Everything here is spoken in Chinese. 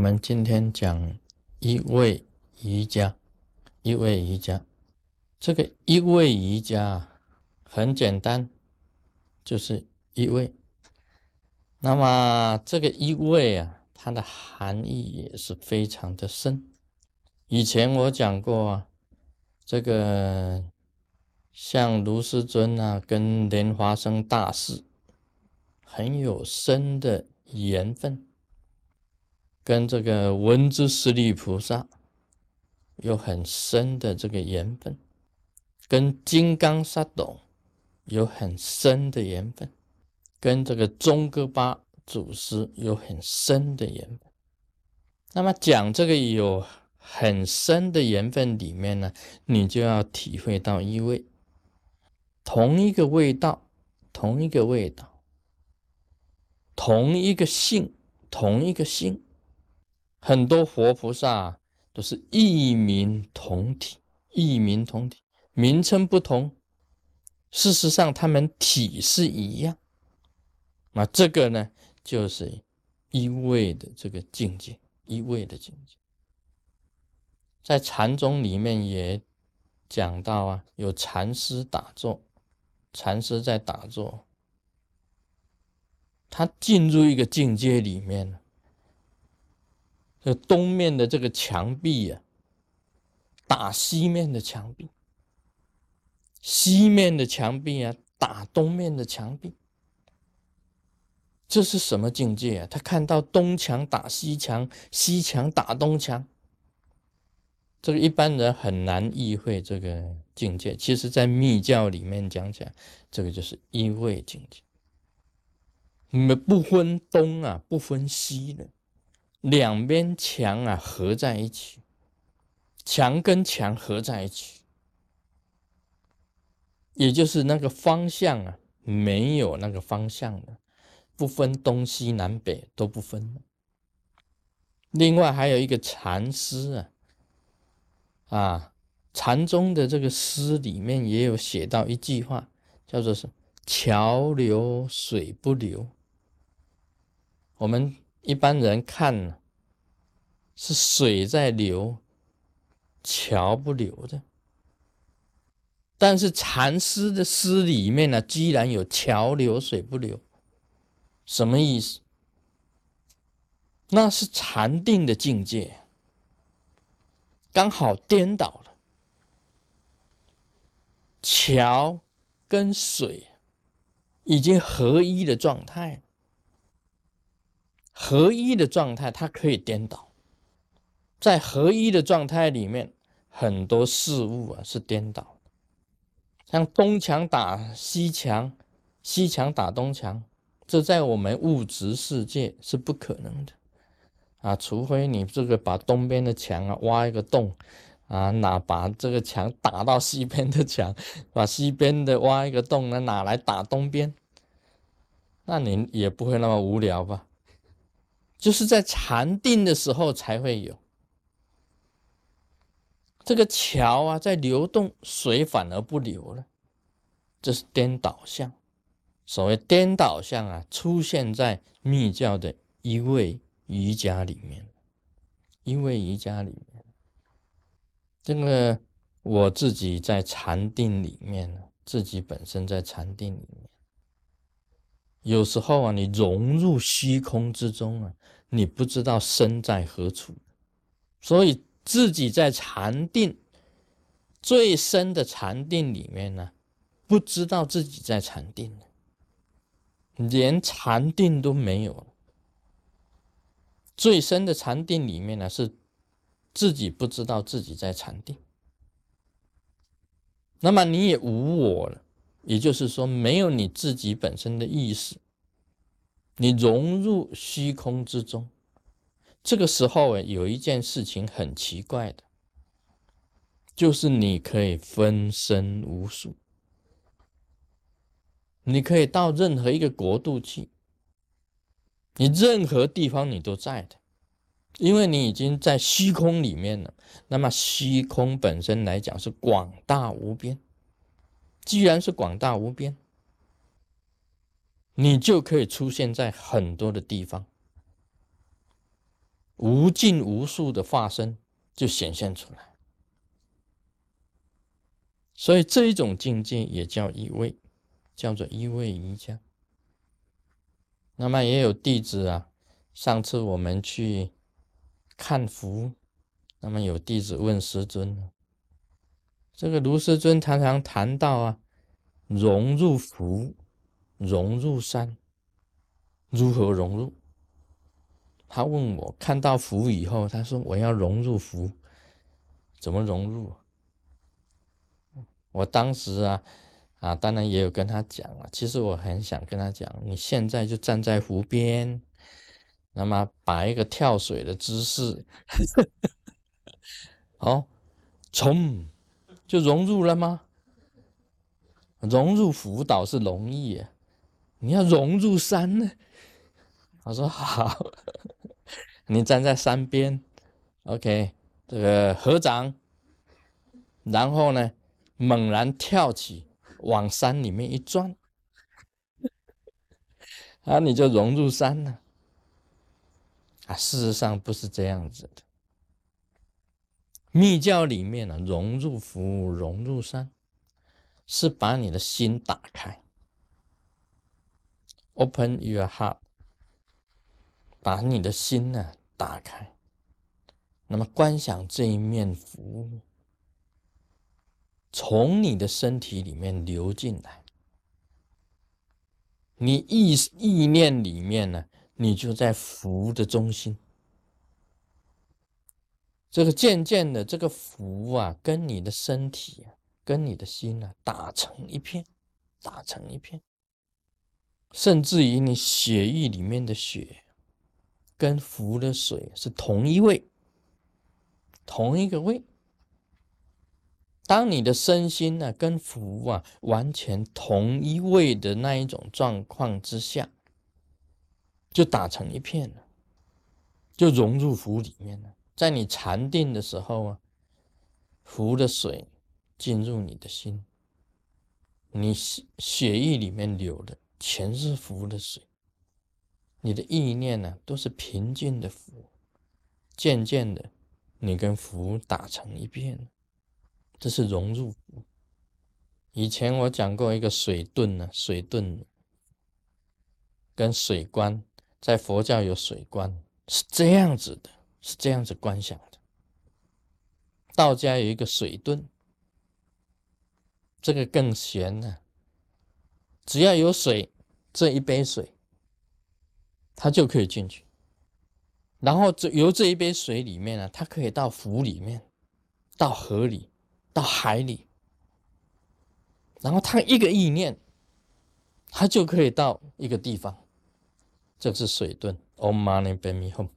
我们今天讲一位瑜伽，一位瑜伽，这个一位瑜伽很简单，就是一位。那么这个一位啊，它的含义也是非常的深。以前我讲过啊，这个像卢师尊啊，跟莲花生大师很有深的缘分。跟这个文殊师利菩萨有很深的这个缘分，跟金刚萨埵有很深的缘分，跟这个宗喀巴祖师有很深的缘分。那么讲这个有很深的缘分里面呢，你就要体会到一味，同一个味道，同一个味道，同一个性，同一个性。很多活菩萨都是异名同体，异名同体，名称不同，事实上他们体是一样。那这个呢，就是一味的这个境界，一味的境界。在禅宗里面也讲到啊，有禅师打坐，禅师在打坐，他进入一个境界里面了。这东面的这个墙壁呀，打西面的墙壁；西面的墙壁啊，打东面的墙壁。这是什么境界啊？他看到东墙打西墙，西墙打东墙。这个一般人很难意会这个境界。其实，在密教里面讲起来，这个就是一位境界，你们不分东啊，不分西的。两边墙啊合在一起，墙跟墙合在一起，也就是那个方向啊，没有那个方向的，不分东西南北都不分。另外还有一个禅师啊，啊，禅宗的这个诗里面也有写到一句话，叫做是“桥流水不流”。我们。一般人看呢是水在流，桥不流的。但是禅师的诗里面呢，居然有桥流水不流，什么意思？那是禅定的境界，刚好颠倒了。桥跟水已经合一的状态。合一的状态，它可以颠倒。在合一的状态里面，很多事物啊是颠倒的，像东墙打西墙，西墙打东墙，这在我们物质世界是不可能的啊！除非你这个把东边的墙啊挖一个洞啊，哪把这个墙打到西边的墙，把西边的挖一个洞，那哪来打东边？那你也不会那么无聊吧？就是在禅定的时候才会有这个桥啊，在流动，水反而不流了，这是颠倒相。所谓颠倒相啊，出现在密教的一位瑜伽里面，一位瑜伽里面。这个我自己在禅定里面呢自己本身在禅定里面。有时候啊，你融入虚空之中啊，你不知道身在何处，所以自己在禅定最深的禅定里面呢，不知道自己在禅定连禅定都没有了。最深的禅定里面呢，是自己不知道自己在禅定，那么你也无我了。也就是说，没有你自己本身的意识，你融入虚空之中。这个时候，有一件事情很奇怪的，就是你可以分身无数，你可以到任何一个国度去，你任何地方你都在的，因为你已经在虚空里面了。那么，虚空本身来讲是广大无边。既然是广大无边，你就可以出现在很多的地方。无尽无数的化身就显现出来。所以这一种境界也叫一位，叫做一位瑜伽。那么也有弟子啊，上次我们去看佛，那么有弟子问师尊，这个卢师尊常常谈到啊，融入符，融入山，如何融入？他问我看到符以后，他说我要融入符，怎么融入？我当时啊。啊，当然也有跟他讲了。其实我很想跟他讲，你现在就站在湖边，那么摆一个跳水的姿势，好，冲就融入了吗？融入辅导是容易，啊你要融入山呢？我说好，你站在山边，OK，这个合掌，然后呢，猛然跳起。往山里面一钻，啊，你就融入山了。啊，事实上不是这样子的。密教里面呢，融入福，融入山，是把你的心打开，open your heart，把你的心呢打开，那么观想这一面福。从你的身体里面流进来，你意意念里面呢，你就在福的中心。这个渐渐的，这个福啊，跟你的身体啊，跟你的心啊，打成一片，打成一片，甚至于你血液里面的血，跟福的水是同一位，同一个位。当你的身心呢跟福啊完全同一位的那一种状况之下，就打成一片了，就融入福里面了。在你禅定的时候啊，福的水进入你的心，你血血液里面流的全是福的水，你的意念呢都是平静的福，渐渐的，你跟福打成一片。这是融入。以前我讲过一个水遁呢，水遁跟水观，在佛教有水观，是这样子的，是这样子观想的。道家有一个水遁，这个更玄呢。只要有水，这一杯水，它就可以进去。然后这由这一杯水里面呢，它可以到湖里面，到河里。到海里，然后他一个意念，他就可以到一个地方，这是水遁。Om Mani Padme Hum。